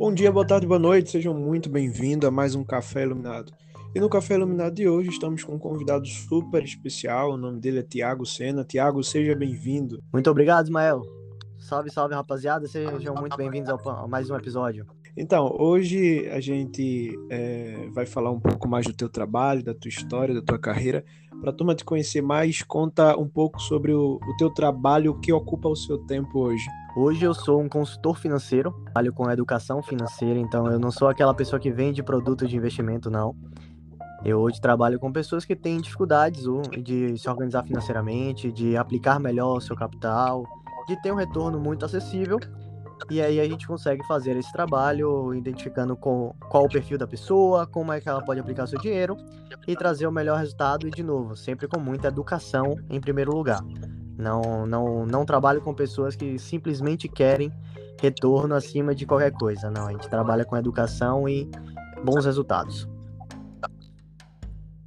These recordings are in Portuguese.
Bom dia, boa tarde, boa noite, sejam muito bem-vindos a mais um Café Iluminado. E no Café Iluminado de hoje estamos com um convidado super especial, o nome dele é Tiago Sena. Tiago, seja bem-vindo. Muito obrigado, Ismael. Salve, salve, rapaziada, sejam muito bem-vindos a mais um episódio. Então, hoje a gente é, vai falar um pouco mais do teu trabalho, da tua história, da tua carreira. Para a turma te conhecer mais, conta um pouco sobre o, o teu trabalho, o que ocupa o seu tempo hoje. Hoje eu sou um consultor financeiro, trabalho com educação financeira, então eu não sou aquela pessoa que vende produto de investimento, não. Eu hoje trabalho com pessoas que têm dificuldades de se organizar financeiramente, de aplicar melhor o seu capital, de ter um retorno muito acessível e aí a gente consegue fazer esse trabalho identificando com, qual o perfil da pessoa, como é que ela pode aplicar seu dinheiro e trazer o melhor resultado e de novo, sempre com muita educação em primeiro lugar. Não, não, não trabalho com pessoas que simplesmente querem retorno acima de qualquer coisa. Não, a gente trabalha com educação e bons resultados.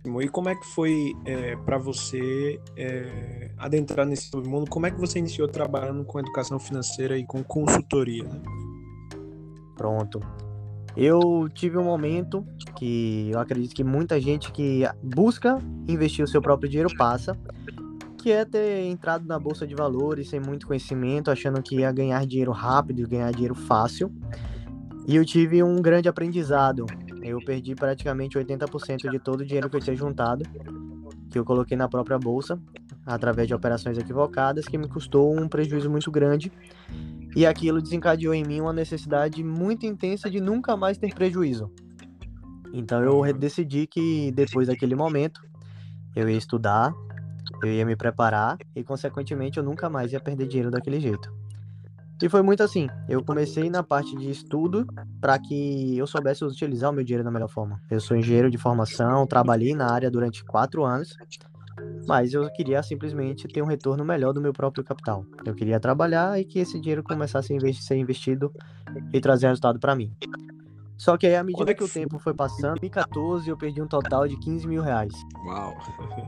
E como é que foi é, para você é, adentrar nesse mundo? Como é que você iniciou trabalhando com educação financeira e com consultoria? Né? Pronto. Eu tive um momento que eu acredito que muita gente que busca investir o seu próprio dinheiro passa, que é ter entrado na bolsa de valores sem muito conhecimento, achando que ia ganhar dinheiro rápido e ganhar dinheiro fácil. E eu tive um grande aprendizado eu perdi praticamente 80% de todo o dinheiro que eu tinha juntado, que eu coloquei na própria bolsa, através de operações equivocadas, que me custou um prejuízo muito grande. E aquilo desencadeou em mim uma necessidade muito intensa de nunca mais ter prejuízo. Então eu decidi que depois daquele momento eu ia estudar, eu ia me preparar e consequentemente eu nunca mais ia perder dinheiro daquele jeito. E foi muito assim. Eu comecei na parte de estudo para que eu soubesse utilizar o meu dinheiro da melhor forma. Eu sou engenheiro de formação, trabalhei na área durante quatro anos, mas eu queria simplesmente ter um retorno melhor do meu próprio capital. Eu queria trabalhar e que esse dinheiro começasse a ser investido e trazer resultado para mim. Só que aí, à medida que o tempo foi passando, em 2014 eu perdi um total de 15 mil reais. Uau!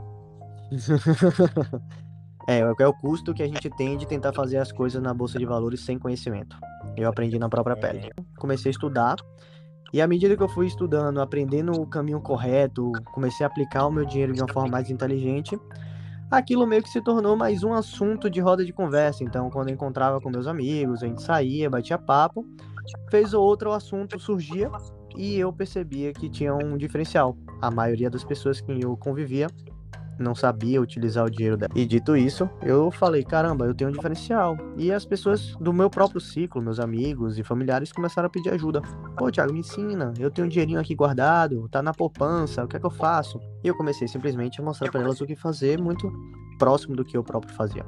É, é o custo que a gente tem de tentar fazer as coisas na bolsa de valores sem conhecimento. Eu aprendi na própria pele. Comecei a estudar e à medida que eu fui estudando, aprendendo o caminho correto, comecei a aplicar o meu dinheiro de uma forma mais inteligente. Aquilo meio que se tornou mais um assunto de roda de conversa. Então, quando eu encontrava com meus amigos, a gente saía, batia papo, fez ou outro assunto surgia e eu percebia que tinha um diferencial. A maioria das pessoas que eu convivia não sabia utilizar o dinheiro dela. E dito isso, eu falei, caramba, eu tenho um diferencial. E as pessoas do meu próprio ciclo, meus amigos e familiares, começaram a pedir ajuda. Pô, Thiago, me ensina. Eu tenho um dinheirinho aqui guardado, tá na poupança, o que é que eu faço? E eu comecei simplesmente a mostrar para elas o que fazer, muito próximo do que eu próprio fazia.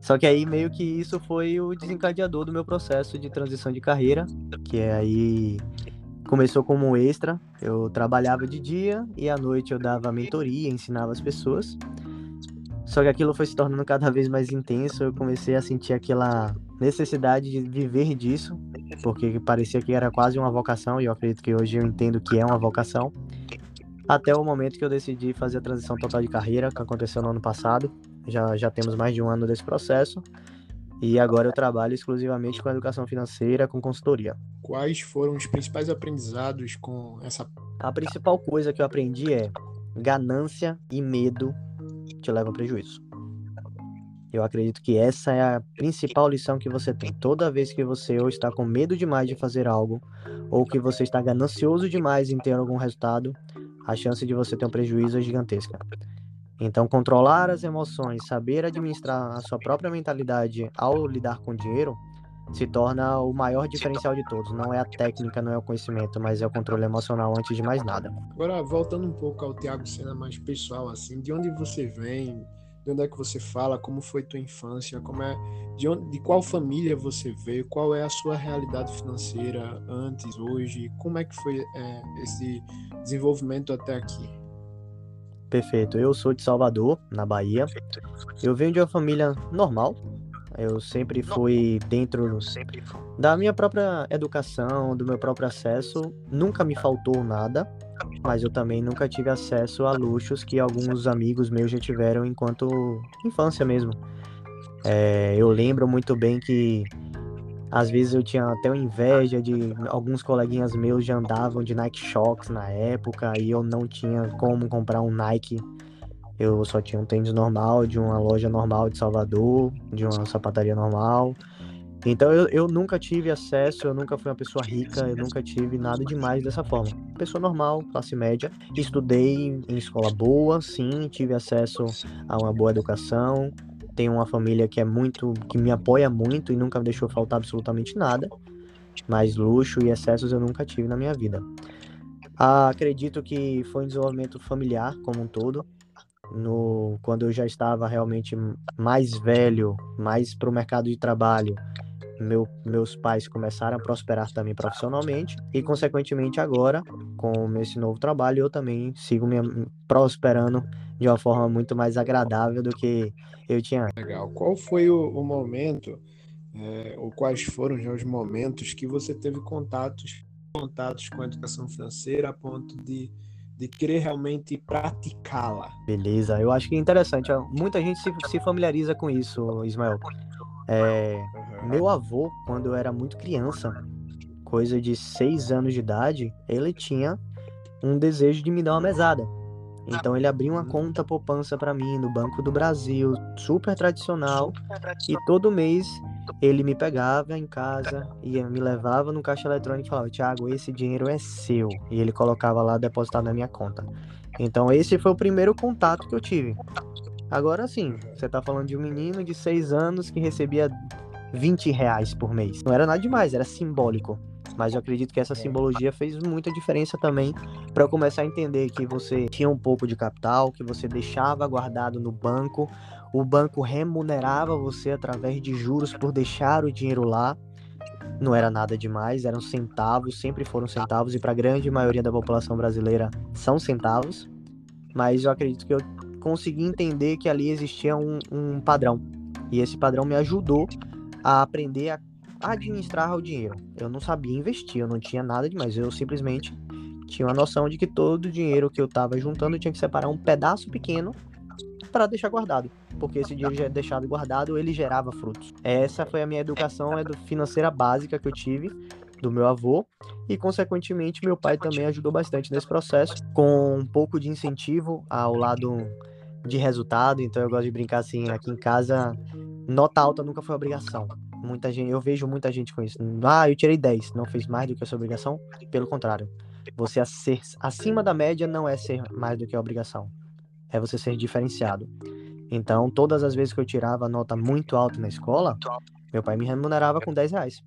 Só que aí meio que isso foi o desencadeador do meu processo de transição de carreira, que é aí começou como um extra. Eu trabalhava de dia e à noite eu dava mentoria, ensinava as pessoas. Só que aquilo foi se tornando cada vez mais intenso. Eu comecei a sentir aquela necessidade de viver disso, porque parecia que era quase uma vocação, e eu acredito que hoje eu entendo que é uma vocação. Até o momento que eu decidi fazer a transição total de carreira, que aconteceu no ano passado. Já, já temos mais de um ano desse processo. E agora eu trabalho exclusivamente com educação financeira, com consultoria. Quais foram os principais aprendizados com essa? A principal coisa que eu aprendi é ganância e medo te levam a prejuízo. Eu acredito que essa é a principal lição que você tem. Toda vez que você ou está com medo demais de fazer algo, ou que você está ganancioso demais em ter algum resultado, a chance de você ter um prejuízo é gigantesca. Então, controlar as emoções, saber administrar a sua própria mentalidade ao lidar com dinheiro, se torna o maior diferencial de todos. Não é a técnica, não é o conhecimento, mas é o controle emocional antes de mais nada. Agora, voltando um pouco ao Tiago Sena mais pessoal, assim, de onde você vem, de onde é que você fala, como foi tua infância, como é, de, onde, de qual família você veio, qual é a sua realidade financeira antes, hoje, como é que foi é, esse desenvolvimento até aqui? Perfeito. Eu sou de Salvador, na Bahia. Eu venho de uma família normal. Eu sempre fui dentro da minha própria educação, do meu próprio acesso. Nunca me faltou nada, mas eu também nunca tive acesso a luxos que alguns amigos meus já tiveram enquanto infância mesmo. É, eu lembro muito bem que Às vezes eu tinha até inveja de alguns coleguinhas meus já andavam de Nike Shox na época e eu não tinha como comprar um Nike. Eu só tinha um tênis normal de uma loja normal de Salvador, de uma sapataria normal. Então eu, eu nunca tive acesso, eu nunca fui uma pessoa rica, eu nunca tive nada demais dessa forma. Pessoa normal, classe média. Estudei em escola boa, sim, tive acesso a uma boa educação. Tenho uma família que é muito, que me apoia muito e nunca me deixou faltar absolutamente nada. Mas luxo e excessos eu nunca tive na minha vida. Ah, acredito que foi um desenvolvimento familiar como um todo. No, quando eu já estava realmente mais velho, mais para o mercado de trabalho, meu, meus pais começaram a prosperar também profissionalmente e, consequentemente, agora, com esse novo trabalho, eu também sigo me prosperando de uma forma muito mais agradável do que eu tinha. Legal. Qual foi o, o momento, é, ou quais foram já os momentos que você teve contatos, contatos com a educação financeira a ponto de de querer realmente praticá-la. Beleza, eu acho que é interessante. Muita gente se, se familiariza com isso, Ismael. É. Meu avô, quando eu era muito criança, coisa de seis anos de idade, ele tinha um desejo de me dar uma mesada. Então ele abriu uma uhum. conta poupança para mim no Banco do Brasil, super tradicional, e todo mês ele me pegava em casa e me levava no caixa eletrônico e falava: "Tiago, esse dinheiro é seu". E ele colocava lá depositado na minha conta. Então esse foi o primeiro contato que eu tive. Agora sim, você tá falando de um menino de 6 anos que recebia 20 reais por mês. Não era nada demais, era simbólico. Mas eu acredito que essa é. simbologia fez muita diferença também para eu começar a entender que você tinha um pouco de capital, que você deixava guardado no banco, o banco remunerava você através de juros por deixar o dinheiro lá. Não era nada demais, eram centavos, sempre foram centavos e para a grande maioria da população brasileira são centavos. Mas eu acredito que eu consegui entender que ali existia um, um padrão. E esse padrão me ajudou a aprender a administrar o dinheiro. Eu não sabia investir, eu não tinha nada demais. Eu simplesmente tinha uma noção de que todo o dinheiro que eu estava juntando eu tinha que separar um pedaço pequeno para deixar guardado, porque esse dinheiro já deixado guardado ele gerava frutos. Essa foi a minha educação financeira básica que eu tive do meu avô e consequentemente meu pai também ajudou bastante nesse processo com um pouco de incentivo ao lado de resultado, então eu gosto de brincar assim, aqui em casa, nota alta nunca foi obrigação. Muita gente, eu vejo muita gente com isso. Ah, eu tirei 10, não fez mais do que a sua obrigação. Pelo contrário, você ser acima da média não é ser mais do que a obrigação. É você ser diferenciado. Então, todas as vezes que eu tirava nota muito alta na escola, meu pai me remunerava com 10 reais.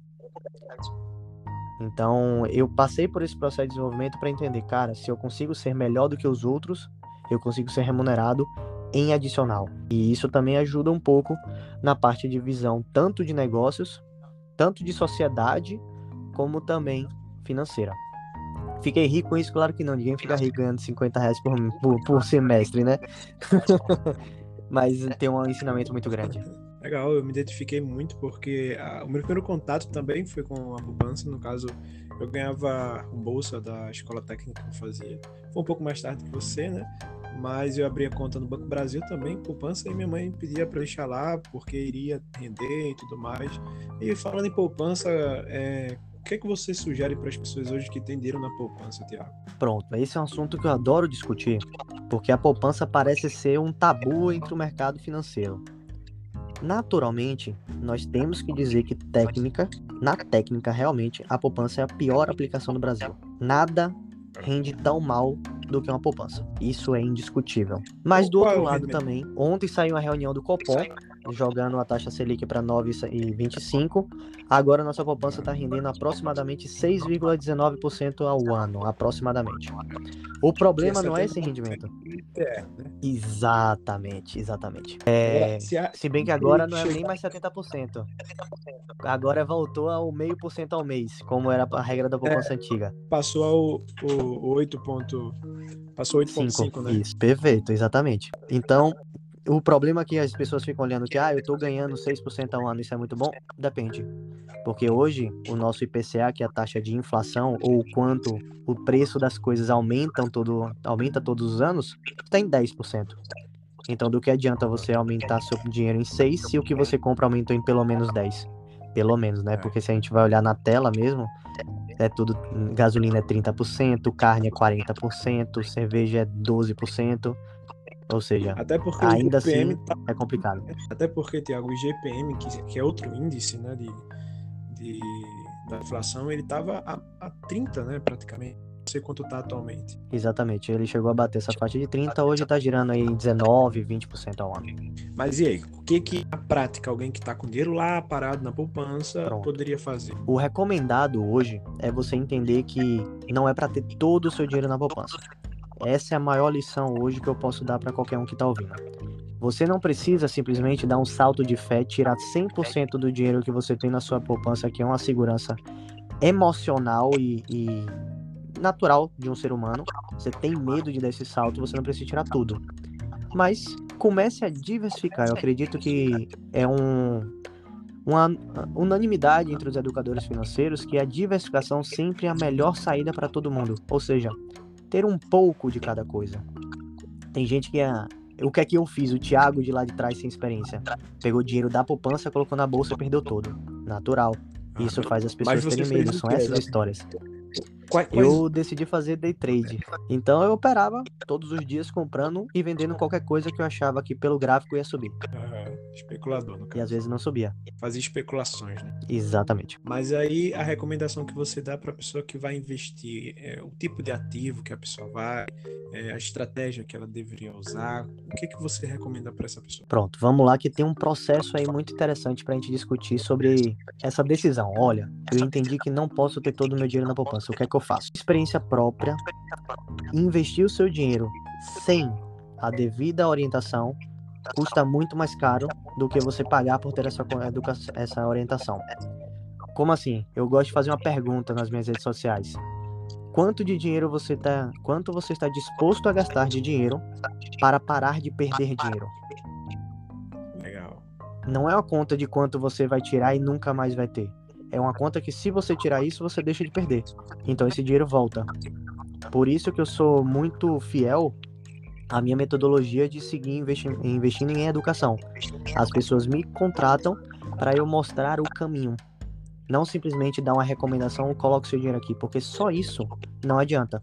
Então, eu passei por esse processo de desenvolvimento para entender, cara, se eu consigo ser melhor do que os outros, eu consigo ser remunerado em adicional. E isso também ajuda um pouco na parte de visão tanto de negócios, tanto de sociedade, como também financeira. Fiquei rico com isso? Claro que não. Ninguém fica rico ganhando 50 reais por, por, por semestre, né? Mas tem um ensinamento muito grande. Legal, eu me identifiquei muito porque a, o meu primeiro contato também foi com a poupança. No caso, eu ganhava bolsa da escola técnica que eu fazia. Foi um pouco mais tarde que você, né? mas eu abri a conta no Banco Brasil também, poupança, e minha mãe pedia para eu deixar lá porque iria render e tudo mais. E falando em poupança, é, o que é que você sugere para as pessoas hoje que têm dinheiro na poupança, Tiago? Pronto, esse é um assunto que eu adoro discutir, porque a poupança parece ser um tabu entre o mercado financeiro. Naturalmente, nós temos que dizer que técnica, na técnica realmente, a poupança é a pior aplicação do Brasil. Nada rende tão mal do que uma poupança. Isso é indiscutível. Mas do outro lado também, ontem saiu a reunião do Copom, jogando a taxa Selic para 9,25. Agora nossa poupança está rendendo aproximadamente 6,19% ao ano, aproximadamente. O problema não é esse rendimento. É, né? Exatamente, exatamente. É, se bem que agora não é nem mais 70%. Agora voltou ao meio por cento ao mês, como era a regra da poupança é, antiga. Passou ao, ao 8. Passou 8,5, né? Isso, perfeito, exatamente. Então, o problema é que as pessoas ficam olhando que, ah, eu tô ganhando 6% ao ano, isso é muito bom? Depende. Porque hoje, o nosso IPCA, que é a taxa de inflação, ou quanto o preço das coisas aumentam todo, aumenta todos os anos, está em 10%. Então, do que adianta você aumentar seu dinheiro em 6 se o que você compra aumentou em pelo menos 10? Pelo menos, né? É. Porque se a gente vai olhar na tela mesmo, é tudo. Gasolina é 30%, carne é 40%, cerveja é 12%. Ou seja, Até porque ainda assim tá é complicado. Até porque, Tiago, o IGPM, que, que é outro índice né, de, de, da inflação, ele estava a, a 30, né, praticamente. Não sei quanto está atualmente. Exatamente. Ele chegou a bater essa faixa de 30, hoje tá girando aí em 19, 20% ao ano. Mas e aí, o que que na prática alguém que está com dinheiro lá parado na poupança Pronto. poderia fazer? O recomendado hoje é você entender que não é para ter todo o seu dinheiro na poupança. Essa é a maior lição hoje que eu posso dar para qualquer um que tá ouvindo. Você não precisa simplesmente dar um salto de fé, tirar 100% do dinheiro que você tem na sua poupança, que é uma segurança emocional e, e natural de um ser humano. Você tem medo de dar esse salto, você não precisa tirar tudo. Mas comece a diversificar. Eu acredito que é um, uma unanimidade entre os educadores financeiros que a diversificação sempre é a melhor saída para todo mundo. Ou seja, ter um pouco de cada coisa. Tem gente que é. O que é que eu fiz? O Thiago de lá de trás sem experiência. Pegou dinheiro da poupança, colocou na bolsa e perdeu todo. Natural. Isso faz as pessoas terem medo. São essas histórias. Quais, quais- Eu decidi fazer day trade. Então eu operava todos os dias comprando e vendendo qualquer coisa que eu achava que pelo gráfico ia subir. Aham, especulador, no E caso. às vezes não subia. Fazia especulações, né? Exatamente. Mas aí a recomendação que você dá para a pessoa que vai investir, é, o tipo de ativo que a pessoa vai, é, a estratégia que ela deveria usar, o que que você recomenda para essa pessoa? Pronto, vamos lá que tem um processo aí muito interessante pra gente discutir sobre essa decisão. Olha, eu entendi que não posso ter todo o meu dinheiro na poupança. O que é que eu faço? Experiência própria, investir o seu dinheiro sem a devida orientação custa muito mais caro do que você pagar por ter essa, essa orientação. Como assim? Eu gosto de fazer uma pergunta nas minhas redes sociais. Quanto de dinheiro você tá, quanto você está disposto a gastar de dinheiro para parar de perder dinheiro? Legal. não é uma conta de quanto você vai tirar e nunca mais vai ter. É uma conta que se você tirar isso, você deixa de perder. Então esse dinheiro volta. Por isso que eu sou muito fiel à minha metodologia de seguir investi- investindo em educação. As pessoas me contratam para eu mostrar o caminho. Não simplesmente dar uma recomendação, coloque seu dinheiro aqui, porque só isso não adianta.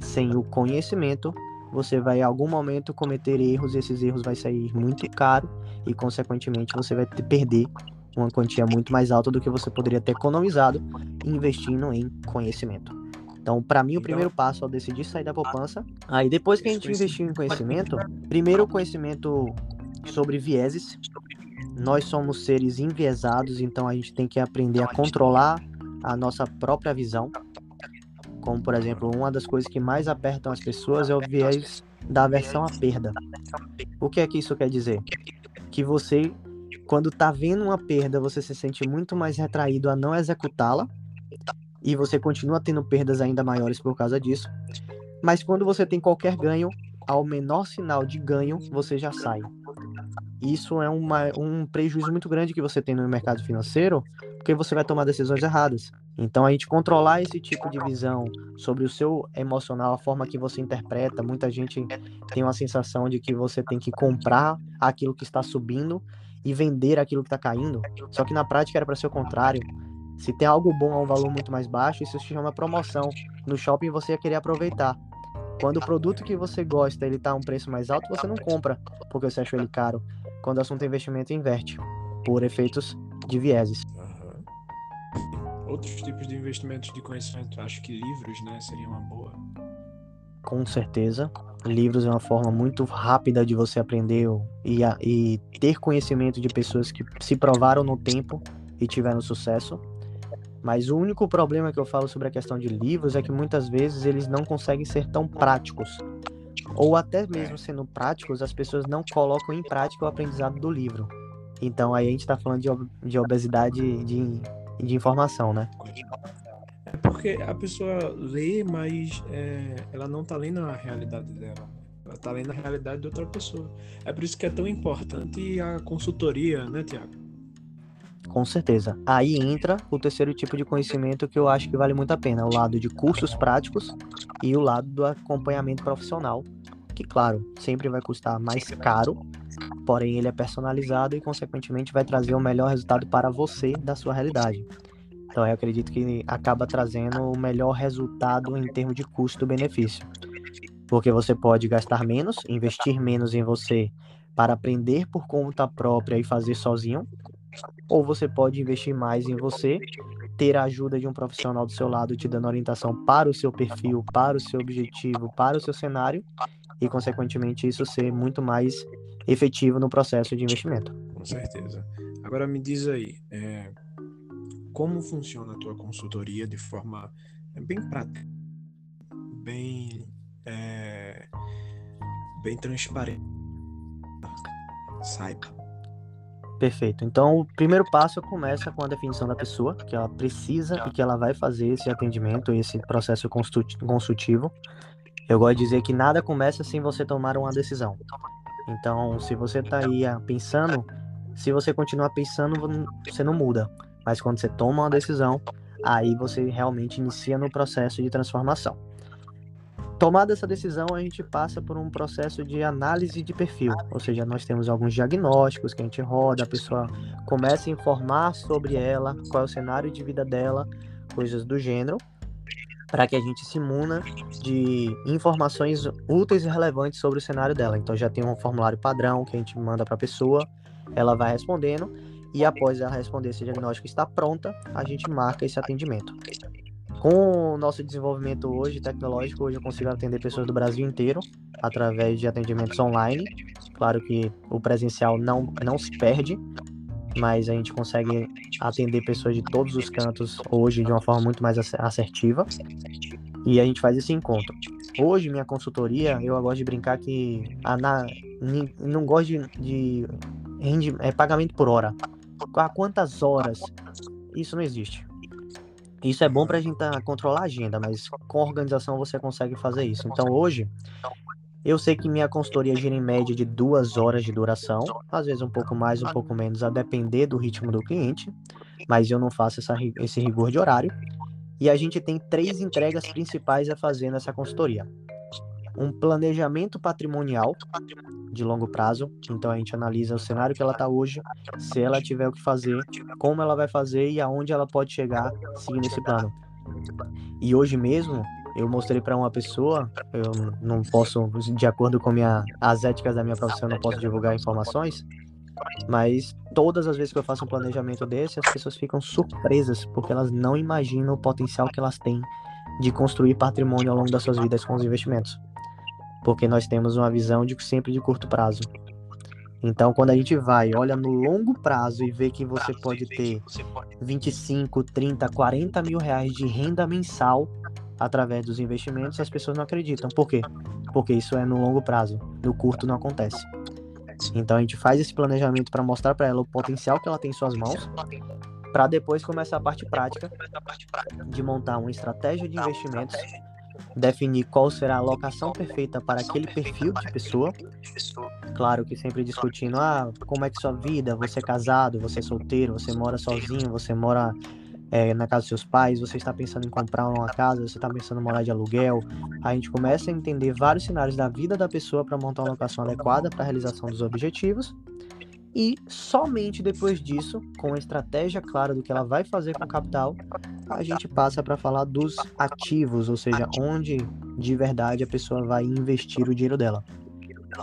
Sem o conhecimento, você vai em algum momento cometer erros e esses erros vai sair muito caro e consequentemente você vai perder uma quantia muito mais alta do que você poderia ter economizado investindo em conhecimento. Então, para mim, o Então- primeiro passo ao decidir sair da poupança, aí depois que a gente investiu em conhecimento, primeiro conhecimento sobre vieses. Nós somos seres enviesados, então a gente tem que aprender a controlar a nossa própria visão. Como, por exemplo, uma das coisas que mais apertam as pessoas é o viés da aversão à perda. O que é que isso quer dizer? Que você, quando tá vendo uma perda, você se sente muito mais retraído a não executá-la e você continua tendo perdas ainda maiores por causa disso. Mas quando você tem qualquer ganho, ao menor sinal de ganho, você já sai. Isso é uma, um prejuízo muito grande que você tem no mercado financeiro, porque você vai tomar decisões erradas. Então, a gente controlar esse tipo de visão sobre o seu emocional, a forma que você interpreta, muita gente tem uma sensação de que você tem que comprar aquilo que está subindo e vender aquilo que está caindo. Só que na prática era para ser o contrário. Se tem algo bom a um valor muito mais baixo, isso se chama promoção. No shopping você ia querer aproveitar. Quando o produto que você gosta ele tá a um preço mais alto, você não compra, porque você achou ele caro. Quando o assunto é investimento, inverte, por efeitos de vieses. Aham. Outros tipos de investimentos de conhecimento, acho que livros, né, seria uma boa. Com certeza. Livros é uma forma muito rápida de você aprender e, a- e ter conhecimento de pessoas que se provaram no tempo e tiveram sucesso. Mas o único problema que eu falo sobre a questão de livros é que muitas vezes eles não conseguem ser tão práticos. Ou até mesmo sendo práticos, as pessoas não colocam em prática o aprendizado do livro. Então aí a gente está falando de, de obesidade de, de informação, né? É porque a pessoa lê, mas é, ela não tá lendo a realidade dela. Ela tá lendo a realidade de outra pessoa. É por isso que é tão importante a consultoria, né, Tiago? Com certeza. Aí entra o terceiro tipo de conhecimento que eu acho que vale muito a pena, o lado de cursos práticos e o lado do acompanhamento profissional, que claro, sempre vai custar mais caro, porém ele é personalizado e, consequentemente, vai trazer o melhor resultado para você da sua realidade. Então, eu acredito que acaba trazendo o melhor resultado em termos de custo-benefício. Porque você pode gastar menos, investir menos em você para aprender por conta própria e fazer sozinho, ou você pode investir mais em você, ter a ajuda de um profissional do seu lado te dando orientação para o seu perfil, para o seu objetivo, para o seu cenário, e consequentemente isso ser muito mais efetivo no processo de investimento. Com certeza. Agora me diz aí, é, como funciona a tua consultoria de forma é, bem prática, bem, é, bem transparente. Saiba. Perfeito. Então, o primeiro passo começa com a definição da pessoa, que ela precisa e que ela vai fazer esse atendimento, esse processo consultivo. Eu gosto de dizer que nada começa sem você tomar uma decisão. Então, se você está aí ah, pensando, se você continuar pensando, você não muda. Mas quando você toma uma decisão, aí você realmente inicia no processo de transformação. Tomada essa decisão, a gente passa por um processo de análise de perfil, ou seja, nós temos alguns diagnósticos que a gente roda, a pessoa começa a informar sobre ela, qual é o cenário de vida dela, coisas do gênero, para que a gente se imuna de informações úteis e relevantes sobre o cenário dela. Então já tem um formulário padrão que a gente manda para a pessoa, ela vai respondendo e após ela responder se o diagnóstico está pronta, a gente marca esse atendimento. Com o nosso desenvolvimento hoje tecnológico, hoje eu consigo atender pessoas do Brasil inteiro através de atendimentos online. Claro que o presencial não, não se perde, mas a gente consegue atender pessoas de todos os cantos hoje de uma forma muito mais assertiva. E a gente faz esse encontro. Hoje, minha consultoria, eu gosto de brincar que a, na, não gosto de, de rende, é, pagamento por hora a quantas horas. Isso não existe. Isso é bom para a gente tá, controlar a agenda, mas com organização você consegue fazer isso. Então hoje, eu sei que minha consultoria gira em média de duas horas de duração, às vezes um pouco mais, um pouco menos, a depender do ritmo do cliente, mas eu não faço essa, esse rigor de horário. E a gente tem três entregas principais a fazer nessa consultoria um planejamento patrimonial de longo prazo. Então a gente analisa o cenário que ela está hoje, se ela tiver o que fazer, como ela vai fazer e aonde ela pode chegar seguindo esse plano. E hoje mesmo eu mostrei para uma pessoa, eu não posso, de acordo com minha, as éticas da minha profissão, não posso divulgar informações, mas todas as vezes que eu faço um planejamento desse, as pessoas ficam surpresas, porque elas não imaginam o potencial que elas têm de construir patrimônio ao longo das suas vidas com os investimentos porque nós temos uma visão de sempre de curto prazo. Então, quando a gente vai, olha no longo prazo e vê que você pode ter 25, 30, 40 mil reais de renda mensal através dos investimentos, as pessoas não acreditam. Por quê? Porque isso é no longo prazo, no curto não acontece. Então a gente faz esse planejamento para mostrar para ela o potencial que ela tem em suas mãos, para depois começar a parte prática de montar uma estratégia de investimentos definir qual será a alocação perfeita para aquele perfil de pessoa. Claro que sempre discutindo, ah, como é que sua vida, você é casado, você é solteiro, você mora sozinho, você mora é, na casa dos seus pais, você está pensando em comprar uma casa, você está pensando em morar de aluguel. A gente começa a entender vários cenários da vida da pessoa para montar uma alocação adequada para a realização dos objetivos. E somente depois disso, com a estratégia clara do que ela vai fazer com o capital, a gente passa para falar dos ativos, ou seja, onde de verdade a pessoa vai investir o dinheiro dela.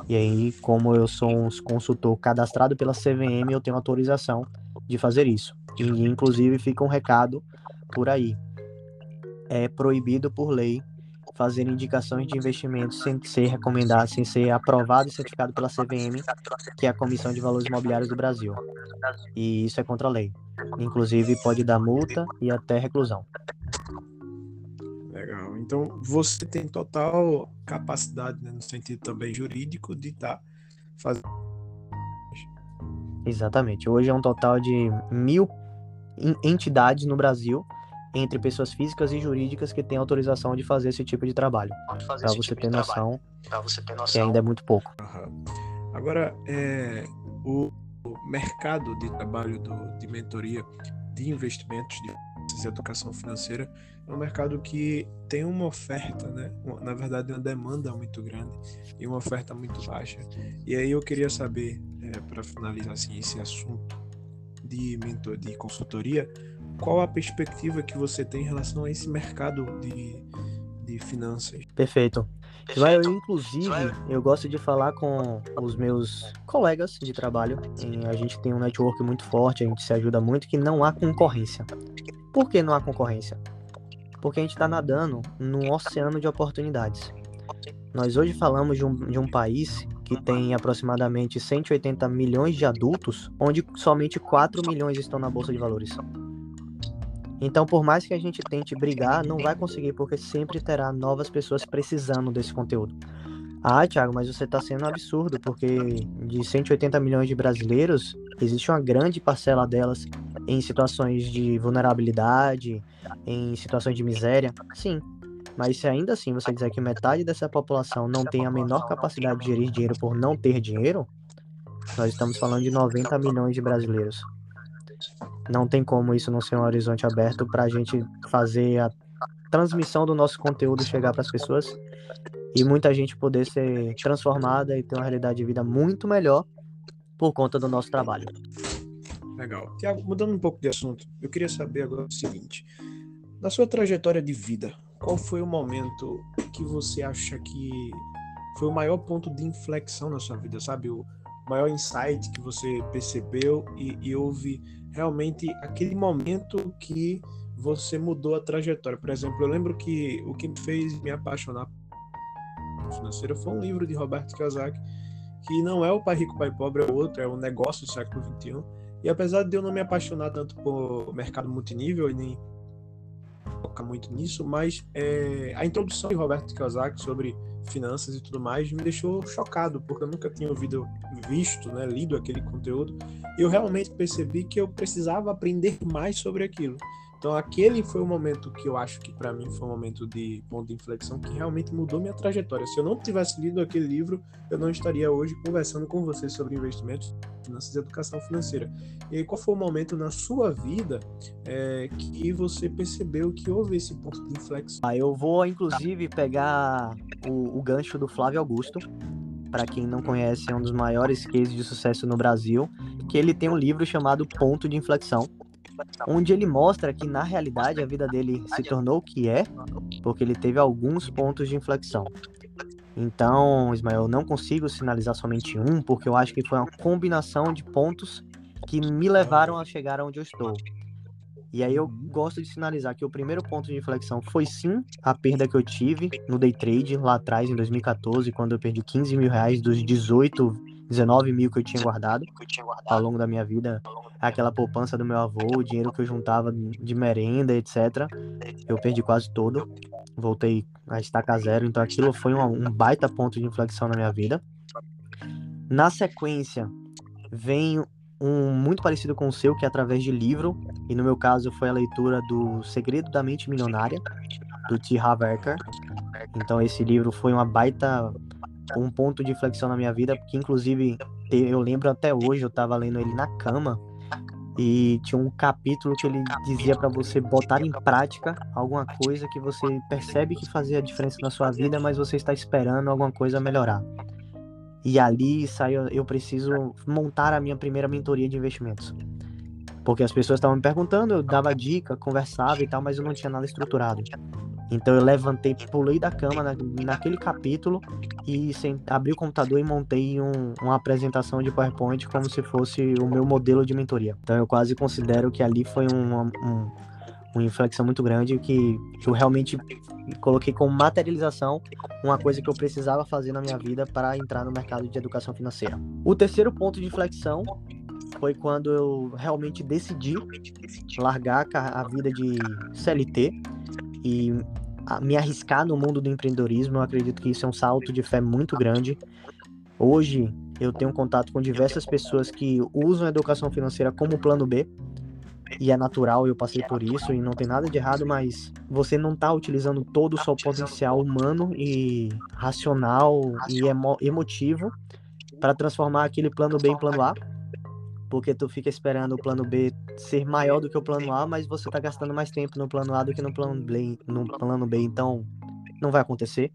E aí, como eu sou um consultor cadastrado pela CVM, eu tenho autorização de fazer isso. E inclusive fica um recado por aí. É proibido por lei fazer indicações de investimentos sem ser recomendado, sem ser aprovado e certificado pela CVM, que é a Comissão de Valores Imobiliários do Brasil. E isso é contra a lei. Inclusive pode dar multa e até reclusão. Legal. Então você tem total capacidade, né, no sentido também jurídico, de estar tá fazendo. Exatamente. Hoje é um total de mil entidades no Brasil entre pessoas físicas e jurídicas que têm autorização de fazer esse tipo de trabalho. Para você, tipo ter noção, você ter noção que ainda é muito pouco. Uhum. Agora, é, o, o, mercado de trabalho do, de mentoria de investimentos de e educação financeira é um mercado que tem uma oferta, né? Na verdade, uma demanda muito grande e uma oferta muito baixa. E aí eu queria saber, é, para finalizar assim, esse assunto de mentor, de consultoria, qual a perspectiva que você tem em relação a esse mercado de, de finanças? Perfeito. Eu, inclusive, eu gosto de falar com os meus colegas de trabalho. a gente tem um network muito forte, a gente se ajuda muito, que não há concorrência. Por que não há concorrência? Porque a gente está nadando num oceano de oportunidades. Nós hoje falamos de um, de um país que tem aproximadamente 180 milhões de adultos, onde somente 4 milhões estão na Bolsa de Valores. Então, por mais que a gente tente brigar, não vai conseguir, porque sempre terá novas pessoas precisando desse conteúdo. Ah, Thiago, mas você está sendo um absurdo, porque de 180 milhões de brasileiros, existe uma grande parcela delas em situações de vulnerabilidade, em situações de miséria. Sim, mas se ainda assim você dizer que metade dessa população não tem a menor capacidade de gerir dinheiro por não ter dinheiro, nós estamos falando de 90 milhões de brasileiros. Não tem como isso não ser um horizonte aberto para a gente fazer a transmissão do nosso conteúdo chegar para as pessoas e muita gente poder ser transformada e ter uma realidade de vida muito melhor por conta do nosso trabalho. Legal. Tiago, mudando um pouco de assunto, eu queria saber agora o seguinte: na sua trajetória de vida, qual foi o momento que você acha que foi o maior ponto de inflexão na sua vida, sabe? O maior insight que você percebeu e, e houve realmente aquele momento que você mudou a trajetória. Por exemplo, eu lembro que o que me fez me apaixonar financeira foi um livro de Roberto Kiyosaki, que não é o Pai Rico, Pai Pobre, é outro, é o Negócio do Século XXI. E apesar de eu não me apaixonar tanto por mercado multinível e nem focar muito nisso, mas é, a introdução de Roberto Kiyosaki sobre finanças e tudo mais me deixou chocado, porque eu nunca tinha ouvido, visto, né, lido aquele conteúdo, e eu realmente percebi que eu precisava aprender mais sobre aquilo. Então aquele foi o momento que eu acho que para mim foi um momento de ponto de inflexão que realmente mudou minha trajetória. Se eu não tivesse lido aquele livro, eu não estaria hoje conversando com você sobre investimentos, finanças e educação financeira. E qual foi o momento na sua vida é, que você percebeu que houve esse ponto de inflexão? Ah, eu vou inclusive pegar o, o gancho do Flávio Augusto. Para quem não conhece, é um dos maiores cases de sucesso no Brasil, que ele tem um livro chamado Ponto de Inflexão onde ele mostra que na realidade a vida dele se tornou o que é, porque ele teve alguns pontos de inflexão. Então, Ismael, eu não consigo sinalizar somente um, porque eu acho que foi uma combinação de pontos que me levaram a chegar onde eu estou. E aí eu gosto de sinalizar que o primeiro ponto de inflexão foi sim a perda que eu tive no day trade lá atrás, em 2014, quando eu perdi 15 mil reais dos 18 19 mil que eu tinha guardado ao longo da minha vida, aquela poupança do meu avô, o dinheiro que eu juntava de merenda, etc. Eu perdi quase todo, voltei a estaca zero, então aquilo foi um, um baita ponto de inflexão na minha vida. Na sequência, vem um muito parecido com o seu, que é através de livro, e no meu caso foi a leitura do Segredo da Mente Milionária, do T. Harv Eker. Então esse livro foi uma baita um ponto de inflexão na minha vida, porque inclusive eu lembro até hoje, eu tava lendo ele na cama e tinha um capítulo que ele dizia para você botar em prática alguma coisa que você percebe que fazia diferença na sua vida, mas você está esperando alguma coisa melhorar. E ali saiu, eu preciso montar a minha primeira mentoria de investimentos. Porque as pessoas estavam me perguntando, eu dava dica, conversava e tal, mas eu não tinha nada estruturado. Então eu levantei, pulei da cama na, naquele capítulo e sem, abri o computador e montei um, uma apresentação de PowerPoint como se fosse o meu modelo de mentoria. Então eu quase considero que ali foi um, um, uma inflexão muito grande que eu realmente coloquei como materialização uma coisa que eu precisava fazer na minha vida para entrar no mercado de educação financeira. O terceiro ponto de inflexão foi quando eu realmente decidi largar a vida de CLT e me arriscar no mundo do empreendedorismo, eu acredito que isso é um salto de fé muito grande. Hoje eu tenho contato com diversas pessoas que usam a educação financeira como plano B, e é natural, eu passei por isso e não tem nada de errado, mas você não está utilizando todo o seu potencial humano e racional e emo emotivo para transformar aquele plano B em plano A. porque tu fica esperando o plano B ser maior do que o plano A, mas você tá gastando mais tempo no plano A do que no plano B, no plano B, então não vai acontecer.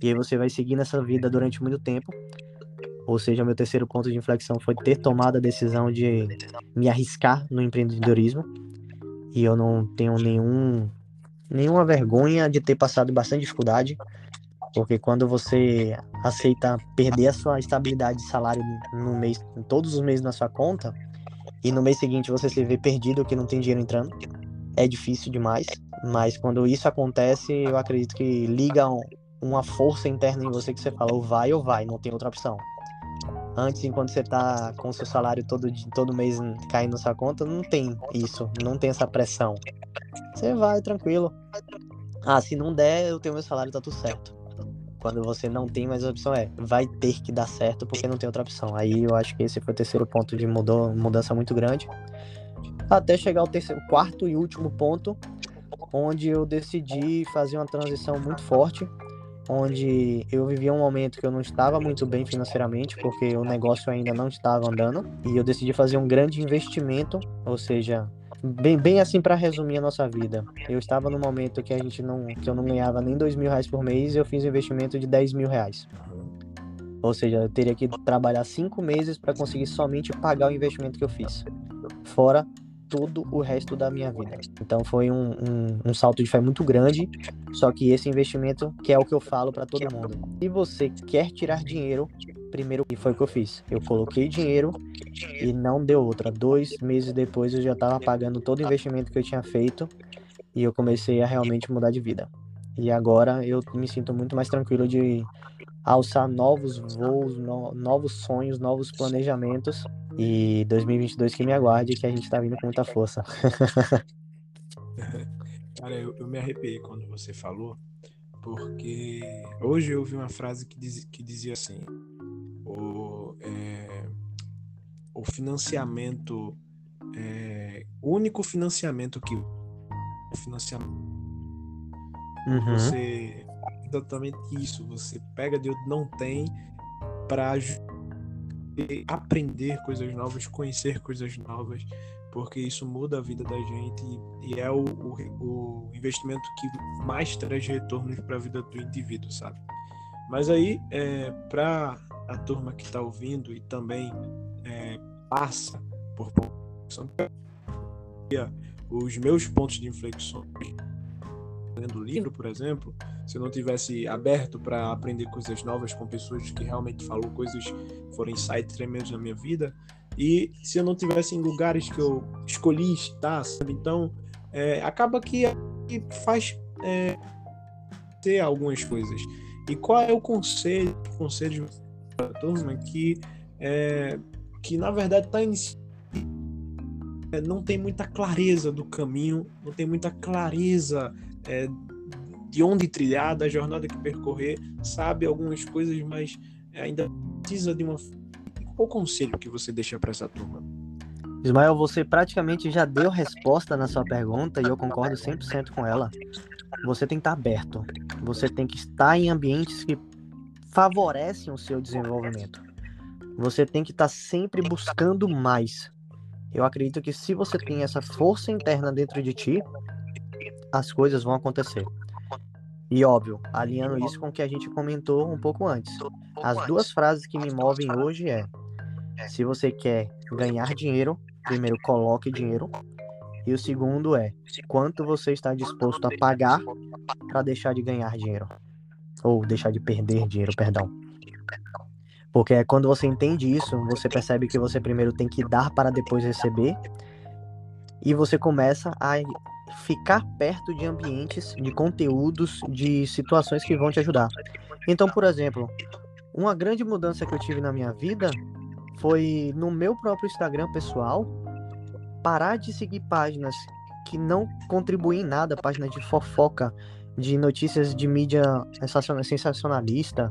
E aí você vai seguir nessa vida durante muito tempo. Ou seja, meu terceiro ponto de inflexão foi ter tomado a decisão de me arriscar no empreendedorismo. E eu não tenho nenhum nenhuma vergonha de ter passado bastante dificuldade, porque quando você aceita perder a sua estabilidade de salário no mês, todos os meses na sua conta, e no mês seguinte você se vê perdido que não tem dinheiro entrando, é difícil demais. Mas quando isso acontece, eu acredito que liga uma força interna em você que você fala, ou vai ou vai, não tem outra opção. Antes, enquanto você tá com seu salário todo, todo mês caindo na sua conta, não tem isso, não tem essa pressão. Você vai tranquilo. Ah, se não der, eu tenho meu salário, tá tudo certo. Quando você não tem mais opção, é vai ter que dar certo porque não tem outra opção. Aí eu acho que esse foi o terceiro ponto de mudou, mudança muito grande. Até chegar ao terceiro, quarto e último ponto, onde eu decidi fazer uma transição muito forte onde eu vivia um momento que eu não estava muito bem financeiramente, porque o negócio ainda não estava andando, e eu decidi fazer um grande investimento, ou seja, bem, bem assim para resumir a nossa vida. Eu estava no momento que a gente não, que eu não ganhava nem dois mil reais por mês, eu fiz um investimento de 10 mil reais. Ou seja, eu teria que trabalhar cinco meses para conseguir somente pagar o investimento que eu fiz. Fora todo o resto da minha vida. Então foi um, um, um, salto de fé muito grande. Só que esse investimento, que é o que eu falo para todo mundo. Se você quer tirar dinheiro, primeiro que foi o que eu fiz. Eu coloquei dinheiro e não deu outra. Dois meses depois eu já estava pagando todo o investimento que eu tinha feito e eu comecei a realmente mudar de vida. E agora eu me sinto muito mais tranquilo de alçar novos voos, no, novos sonhos, novos planejamentos. E 2022 que me aguarde, que a gente tá vindo com muita força. Cara, eu, eu, me arrepiei quando você falou, porque hoje eu ouvi uma frase que, diz, que dizia assim: o, é, o financiamento, é, o único financiamento que o financiamento uhum. você exatamente isso. Você pega de onde não tem para aprender coisas novas, conhecer coisas novas, porque isso muda a vida da gente e é o, o, o investimento que mais traz retornos para a vida do indivíduo, sabe? Mas aí, é, para a turma que está ouvindo e também é, passa por os meus pontos de inflexão lendo o livro, por exemplo, se eu não tivesse aberto para aprender coisas novas com pessoas que realmente falou coisas foram insights tremendos na minha vida e se eu não tivesse em lugares que eu escolhi estar, sabe? Então, é, acaba que, faz é, ter algumas coisas. E qual é o conselho, conselho para a turma que é, que na verdade está iniciando é, não tem muita clareza do caminho, não tem muita clareza é, de onde trilhar, da jornada que percorrer, sabe algumas coisas, mas ainda precisa de uma. Qual conselho que você deixa para essa turma? Ismael, você praticamente já deu resposta na sua pergunta e eu concordo 100% com ela. Você tem que estar aberto. Você tem que estar em ambientes que favorecem o seu desenvolvimento. Você tem que estar sempre buscando mais. Eu acredito que se você tem essa força interna dentro de ti, as coisas vão acontecer. E óbvio, alinhando isso com o que a gente comentou um pouco antes. As duas frases que me movem hoje é: se você quer ganhar dinheiro, primeiro coloque dinheiro. E o segundo é: quanto você está disposto a pagar para deixar de ganhar dinheiro? Ou deixar de perder dinheiro, perdão. Porque é quando você entende isso, você percebe que você primeiro tem que dar para depois receber. E você começa a ficar perto de ambientes, de conteúdos, de situações que vão te ajudar. Então, por exemplo, uma grande mudança que eu tive na minha vida foi no meu próprio Instagram pessoal parar de seguir páginas que não contribuem em nada, páginas de fofoca, de notícias de mídia sensacionalista,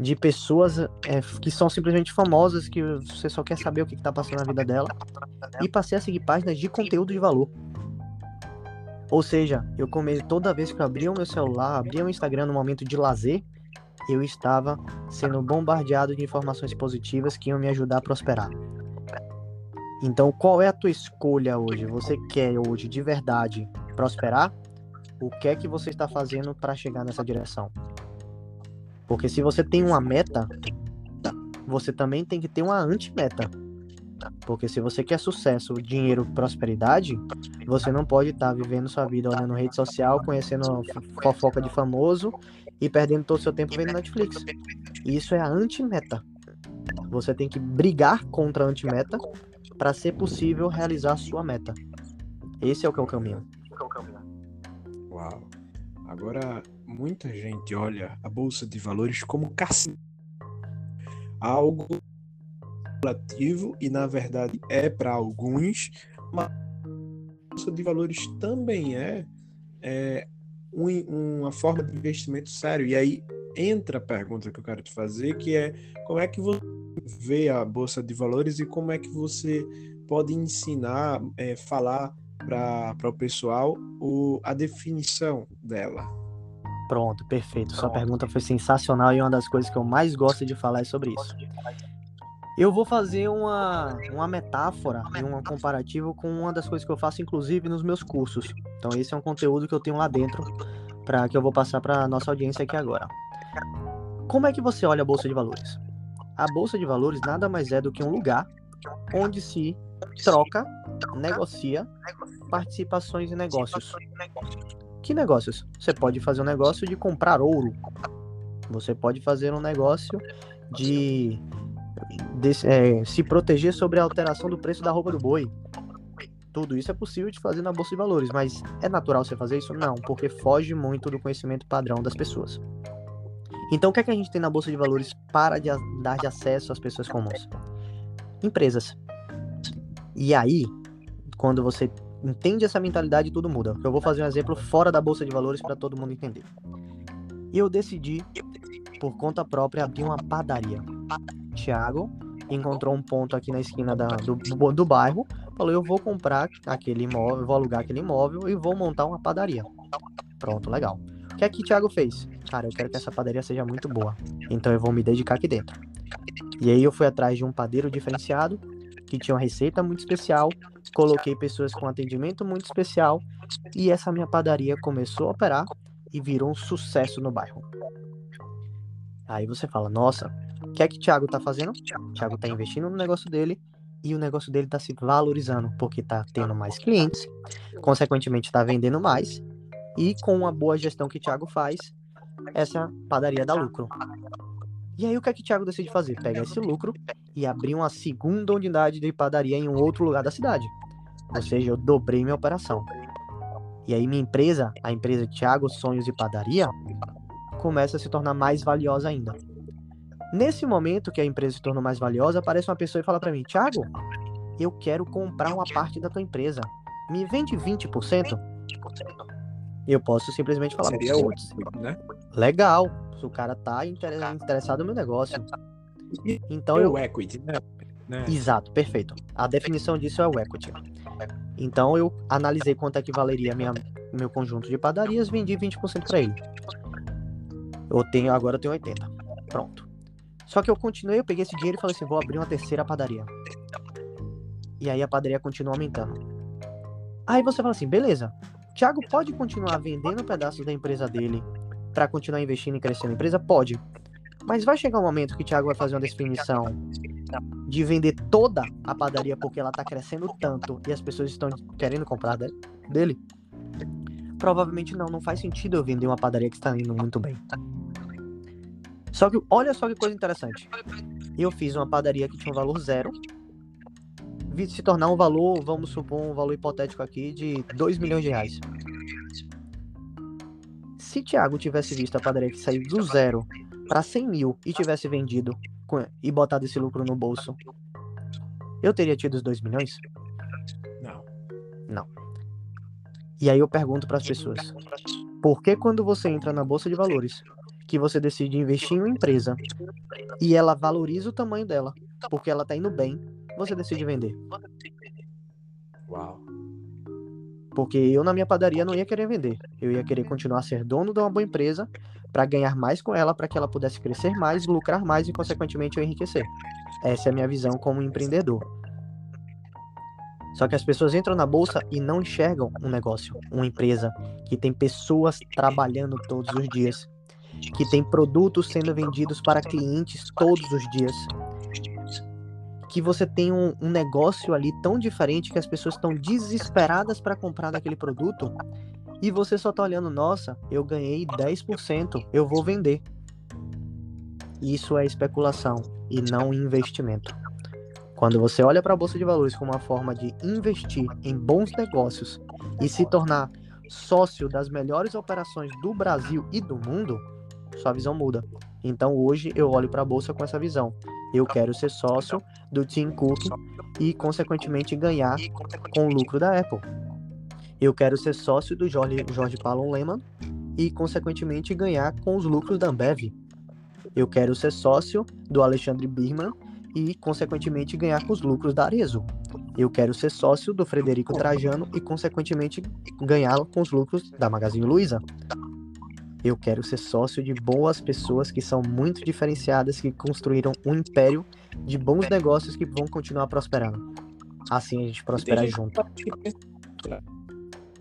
de pessoas é, que são simplesmente famosas, que você só quer saber o que está passando na vida dela, e passei a seguir páginas de conteúdo de valor. Ou seja, eu comecei toda vez que eu abria o meu celular, abria o Instagram no momento de lazer, eu estava sendo bombardeado de informações positivas que iam me ajudar a prosperar. Então, qual é a tua escolha hoje? Você quer hoje de verdade prosperar? O que é que você está fazendo para chegar nessa direção? Porque se você tem uma meta, você também tem que ter uma anti-meta. Porque se você quer sucesso, dinheiro, prosperidade, você não pode estar tá vivendo sua vida olhando rede social, conhecendo fofoca de famoso e perdendo todo o seu tempo vendo Netflix. Isso é a anti-meta. Você tem que brigar contra a anti-meta para ser possível realizar a sua meta. Esse é o que é o caminho. Uau. Agora, muita gente olha a bolsa de valores como cassino. Algo relativo e na verdade é para alguns, mas a bolsa de valores também é, é um, uma forma de investimento sério. E aí entra a pergunta que eu quero te fazer, que é como é que você vê a Bolsa de Valores e como é que você pode ensinar, é, falar para o pessoal o, a definição dela. Pronto, perfeito. Sua pergunta foi sensacional e uma das coisas que eu mais gosto de falar é sobre isso. Eu vou fazer uma, uma metáfora e um comparativo com uma das coisas que eu faço, inclusive, nos meus cursos. Então, esse é um conteúdo que eu tenho lá dentro, para que eu vou passar para nossa audiência aqui agora. Como é que você olha a Bolsa de Valores? A Bolsa de Valores nada mais é do que um lugar onde se troca, negocia participações em negócios. Que negócios? Você pode fazer um negócio de comprar ouro. Você pode fazer um negócio de de, é, se proteger sobre a alteração do preço da roupa do boi. Tudo isso é possível de fazer na Bolsa de Valores, mas é natural você fazer isso? Não, porque foge muito do conhecimento padrão das pessoas. Então, o que, é que a gente tem na Bolsa de Valores para de, dar de acesso às pessoas comuns? Empresas. E aí, quando você entende essa mentalidade, tudo muda. Eu vou fazer um exemplo fora da Bolsa de Valores para todo mundo entender. Eu decidi, por conta própria, abrir uma padaria. Thiago encontrou um ponto aqui na esquina da, do, do, do bairro, falou: Eu vou comprar aquele imóvel, vou alugar aquele imóvel e vou montar uma padaria. Pronto, legal. O que é que o Thiago fez? Cara, eu quero que essa padaria seja muito boa, então eu vou me dedicar aqui dentro. E aí eu fui atrás de um padeiro diferenciado, que tinha uma receita muito especial, coloquei pessoas com atendimento muito especial, e essa minha padaria começou a operar e virou um sucesso no bairro. Aí você fala, nossa, o que é que o Thiago tá fazendo? O Thiago tá investindo no negócio dele e o negócio dele tá se valorizando, porque tá tendo mais clientes, consequentemente tá vendendo mais, e com uma boa gestão que o Thiago faz, essa padaria dá lucro. E aí o que é que o Thiago decide fazer? Pega esse lucro e abrir uma segunda unidade de padaria em um outro lugar da cidade. Ou seja, eu dobrei minha operação. E aí minha empresa, a empresa Thiago Sonhos e Padaria, começa a se tornar mais valiosa ainda. Nesse momento que a empresa se tornou mais valiosa, aparece uma pessoa e fala para mim: Thiago, eu quero comprar uma parte da tua empresa. Me vende 20%? Eu posso simplesmente falar: Seria outro, né? Legal, se o cara tá interessado no meu negócio. Então eu. O equity, né? né? Exato, perfeito. A definição disso é o equity. Então eu analisei quanto é que valeria minha, meu conjunto de padarias, vendi 20% para ele. Eu tenho, agora eu tenho 80. Pronto. Só que eu continuei, eu peguei esse dinheiro e falei assim, vou abrir uma terceira padaria. E aí a padaria continua aumentando. Aí você fala assim, beleza. Thiago pode continuar vendendo pedaços da empresa dele para continuar investindo e crescendo a empresa? Pode. Mas vai chegar um momento que o Thiago vai fazer uma definição de vender toda a padaria porque ela tá crescendo tanto e as pessoas estão querendo comprar dele? Provavelmente não, não faz sentido eu vender uma padaria que está indo muito bem. Só que, olha só que coisa interessante. Eu fiz uma padaria que tinha um valor zero, se tornar um valor, vamos supor, um valor hipotético aqui de 2 milhões de reais. Se Thiago tivesse visto a padaria que saiu do zero para 100 mil e tivesse vendido e botado esse lucro no bolso, eu teria tido os 2 milhões? Não. Não. E aí eu pergunto para as pessoas: por que quando você entra na bolsa de valores que você decide investir em uma empresa e ela valoriza o tamanho dela, porque ela tá indo bem, você decide vender. Uau. Porque eu na minha padaria não ia querer vender. Eu ia querer continuar a ser dono de uma boa empresa para ganhar mais com ela, para que ela pudesse crescer mais, lucrar mais e consequentemente eu enriquecer. Essa é a minha visão como empreendedor. Só que as pessoas entram na bolsa e não enxergam um negócio, uma empresa que tem pessoas trabalhando todos os dias, que tem produtos sendo vendidos para clientes todos os dias, que você tem um, um negócio ali tão diferente que as pessoas estão desesperadas para comprar daquele produto e você só tá olhando, nossa, eu ganhei 10%, eu vou vender. Isso é especulação e não investimento. Quando você olha para a bolsa de valores como uma forma de investir em bons negócios e se tornar sócio das melhores operações do Brasil e do mundo, sua visão muda. Então hoje eu olho para a bolsa com essa visão. Eu quero ser sócio do Tim Cook e, consequentemente, ganhar com o lucro da Apple. Eu quero ser sócio do Jorge, Jorge Palon Lehmann e, consequentemente, ganhar com os lucros da Ambev. Eu quero ser sócio do Alexandre Birman e, consequentemente, ganhar com os lucros da Arezo. Eu quero ser sócio do Frederico Trajano e, consequentemente, ganhar com os lucros da Magazine Luiza. Eu quero ser sócio de boas pessoas que são muito diferenciadas, que construíram um império de bons negócios que vão continuar prosperando. Assim a gente prospera junto.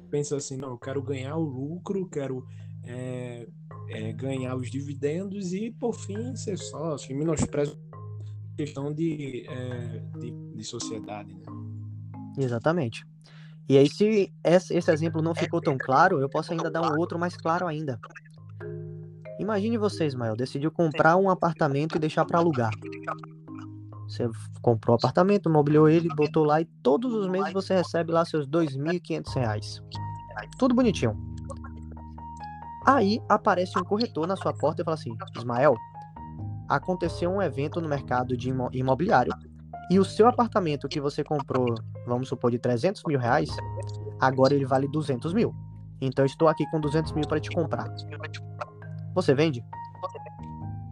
Pensa assim, não, eu quero ganhar o lucro, quero é, é, ganhar os dividendos e, por fim, ser sócio. Menosprezo questão de, é, de, de, sociedade. Né? Exatamente. E aí, se esse exemplo não ficou tão claro, eu posso ainda dar um outro mais claro ainda. Imagine você, Ismael, decidiu comprar um apartamento e deixar para alugar. Você comprou o apartamento, mobiliou ele, botou lá e todos os meses você recebe lá seus R$ 2.500. Tudo bonitinho. Aí aparece um corretor na sua porta e fala assim: Ismael, aconteceu um evento no mercado de imobiliário e o seu apartamento que você comprou, vamos supor, de 300 mil reais, agora ele vale 200 mil. Então eu estou aqui com 200 mil para te comprar. Você vende?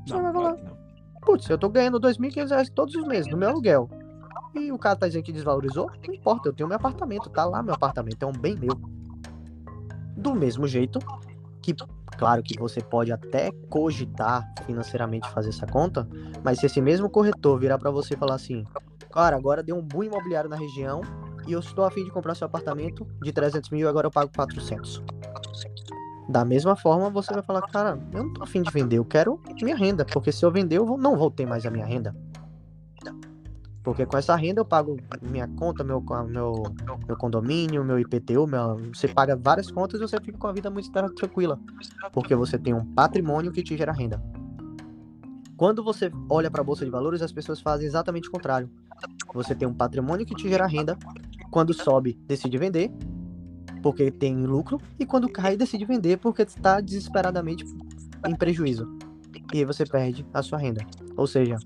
Você não, vai falar. Putz, eu tô ganhando 2.500 reais todos os meses no meu aluguel. E o cara tá dizendo que desvalorizou? Não importa, eu tenho meu apartamento, tá lá meu apartamento, é um bem meu. Do mesmo jeito que, claro que você pode até cogitar financeiramente fazer essa conta, mas se esse mesmo corretor virar para você e falar assim, cara, agora deu um boom imobiliário na região e eu estou a fim de comprar seu apartamento de 300 mil e agora eu pago 400. Da mesma forma, você vai falar, cara, eu não tô afim de vender, eu quero minha renda, porque se eu vender, eu não vou ter mais a minha renda. Porque com essa renda eu pago minha conta, meu, meu, meu condomínio, meu IPTU, meu, você paga várias contas e você fica com a vida muito tranquila. Porque você tem um patrimônio que te gera renda. Quando você olha para a bolsa de valores, as pessoas fazem exatamente o contrário. Você tem um patrimônio que te gera renda, quando sobe, decide vender, porque tem lucro, e quando cai, decide vender porque está desesperadamente em prejuízo. E aí você perde a sua renda. Ou seja,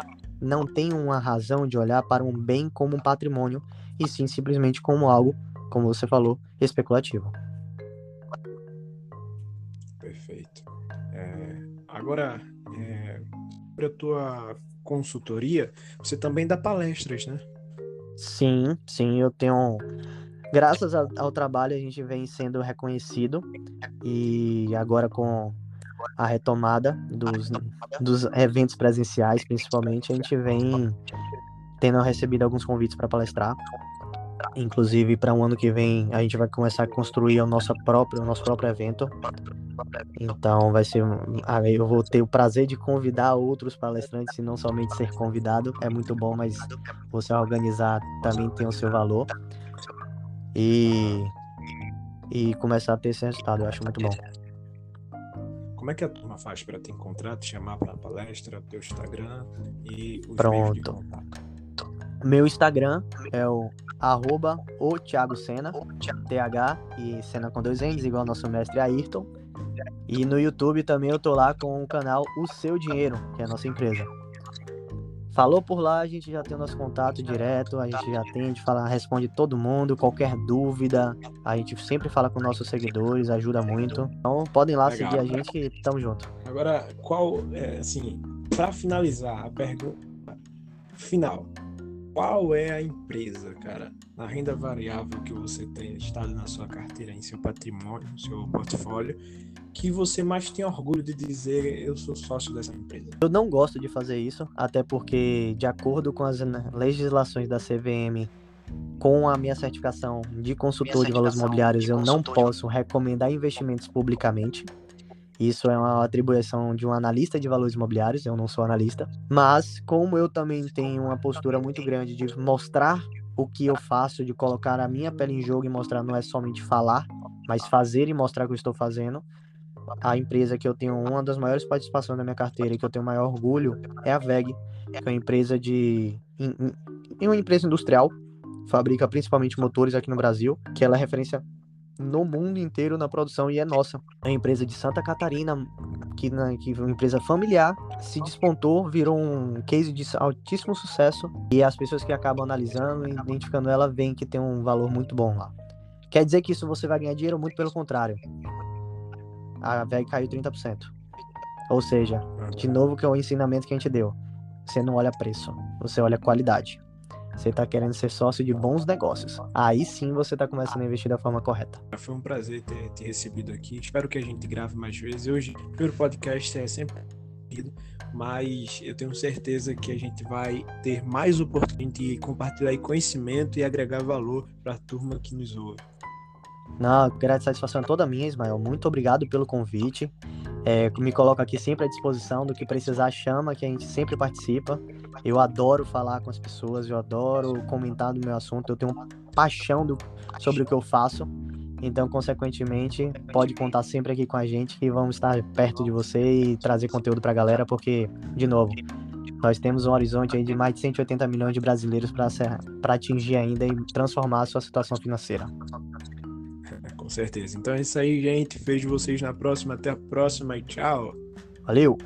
não tem uma razão de olhar para um bem como um patrimônio, e sim simplesmente como algo, como você falou, especulativo. Perfeito. É, agora, é, sobre a tua consultoria, você também dá palestras, né? Sim, sim, eu tenho graças ao, ao, trabalho a gente vem sendo reconhecido e agora com a retomada dos, dos eventos presenciais, principalmente, a gente vem tendo recebido alguns convites para palestrar. Inclusive, para um ano que vem, a gente vai começar a construir o nosso próprio, o nosso próprio evento. Então, vai ser. Eu vou ter o prazer de convidar outros palestrantes e não somente ser convidado. É muito bom, mas você organizar também tem o seu valor e, e começar a ter esse resultado. Eu acho muito bom. Como é que a turma faz para te encontrar, te chamar para palestra, teu Instagram e os Pronto. Meu Instagram é o arroba o Thiago Sena, TH e Sena com dois N's, igual nosso mestre Ayrton. E no YouTube também eu tô lá com o canal O Seu Dinheiro, que é a nossa empresa. Falou por lá, a gente já tem o nosso contato direto, a gente já atende, fala, responde todo mundo, qualquer dúvida, a gente sempre fala com nossos seguidores, ajuda muito. Então podem lá Legal. seguir a gente e tamo junto. Agora, qual, é, assim, para finalizar a pergunta final, qual é a empresa, cara, na renda variável que você tem estado na sua carteira, em seu patrimônio, no seu portfólio, que você mais tem orgulho de dizer eu sou sócio dessa empresa? Eu não gosto de fazer isso, até porque, de acordo com as legislações da CVM, com a minha certificação de consultor de valores imobiliários, eu não posso recomendar investimentos publicamente. Isso é uma atribuição de um analista de valores imobiliários, eu não sou analista. Mas, como eu também tenho uma postura muito grande de mostrar o que eu faço, de colocar a minha pele em jogo e mostrar não é somente falar, mas fazer e mostrar o que eu estou fazendo. A empresa que eu tenho uma das maiores participações na minha carteira e que eu tenho maior orgulho é a VEG, que é uma empresa de. Em, uma empresa industrial, fabrica principalmente motores aqui no Brasil, que ela é referência no mundo inteiro na produção e é nossa. É uma empresa de Santa Catarina, que, na, que uma empresa familiar, se despontou, virou um case de altíssimo sucesso e as pessoas que acabam analisando e identificando ela veem que tem um valor muito bom lá. Quer dizer que isso você vai ganhar dinheiro? Muito pelo contrário. A VEG caiu 30%. Ou seja, de novo que é o ensinamento que a gente deu. Você não olha preço, você olha qualidade. Você está querendo ser sócio de bons negócios. Aí sim você está começando a investir da forma correta. Foi um prazer ter te recebido aqui. Espero que a gente grave mais vezes. Hoje, o primeiro podcast é sempre mas eu tenho certeza que a gente vai ter mais oportunidade de compartilhar conhecimento e agregar valor para a turma que nos ouve. Não, grande satisfação é toda minha, Ismael. Muito obrigado pelo convite. É, me coloco aqui sempre à disposição do que precisar, chama, que a gente sempre participa. Eu adoro falar com as pessoas, eu adoro comentar do meu assunto, eu tenho paixão do, sobre o que eu faço. Então, consequentemente, pode contar sempre aqui com a gente que vamos estar perto de você e trazer conteúdo para a galera, porque, de novo, nós temos um horizonte de mais de 180 milhões de brasileiros para atingir ainda e transformar a sua situação financeira. Com certeza. Então é isso aí, gente. Vejo vocês na próxima. Até a próxima e tchau. Valeu!